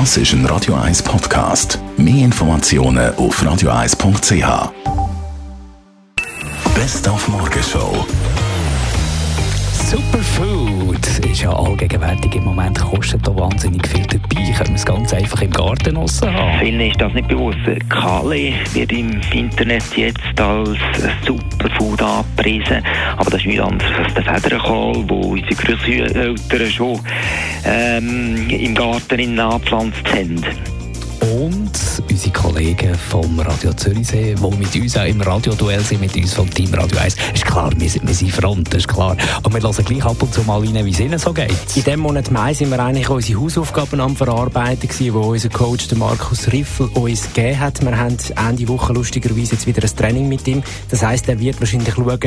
Das ist ein Radio 1 Podcast. Mehr Informationen auf radio1.ch. Best auf Morgenshow. Superfood ist ja allgegenwärtig im Moment, kostet da wahnsinnig viel dabei. Können es ganz einfach im Garten haben? Vielen ist das nicht bewusst. Kali wird im Internet jetzt als Superfood angepriesen, aber das ist nicht anders als der Federkohl, wo unsere Großeltern schon ähm, im Garten angepflanzt haben und unsere Kollegen vom Radio Zürichsee, die mit uns auch im Radioduell sind, mit uns vom Team Radio 1. Ist klar, wir sind, wir sind Front, ist klar. Und wir hören gleich ab und zu mal rein, wie es ihnen so geht. In diesem Monat Mai sind wir eigentlich unsere Hausaufgaben am Verarbeiten die unser Coach, Markus Riffel, uns gegeben hat. Wir haben Ende Woche lustigerweise jetzt wieder ein Training mit ihm. Das heisst, er wird wahrscheinlich schauen, ob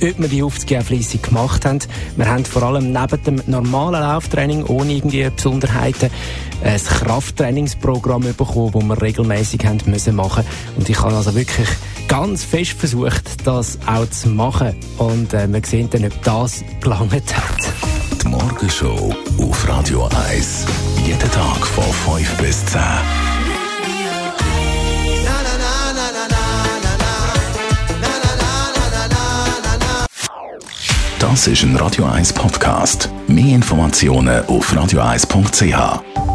wir die Aufgaben fleissig gemacht haben. Wir haben vor allem neben dem normalen Lauftraining, ohne irgendwie Besonderheiten, ein Krafttrainingsprogramm bekommen, das wir regelmäßig haben müssen machen. Und ich habe also wirklich ganz fest versucht, das auch zu machen. Und äh, wir sehen dann, ob das gelangt hat. Die Morgenshow auf Radio 1. Jeden Tag von 5 bis 10. Das ist ein Radio 1 Podcast. Mehr Informationen auf radio1.ch.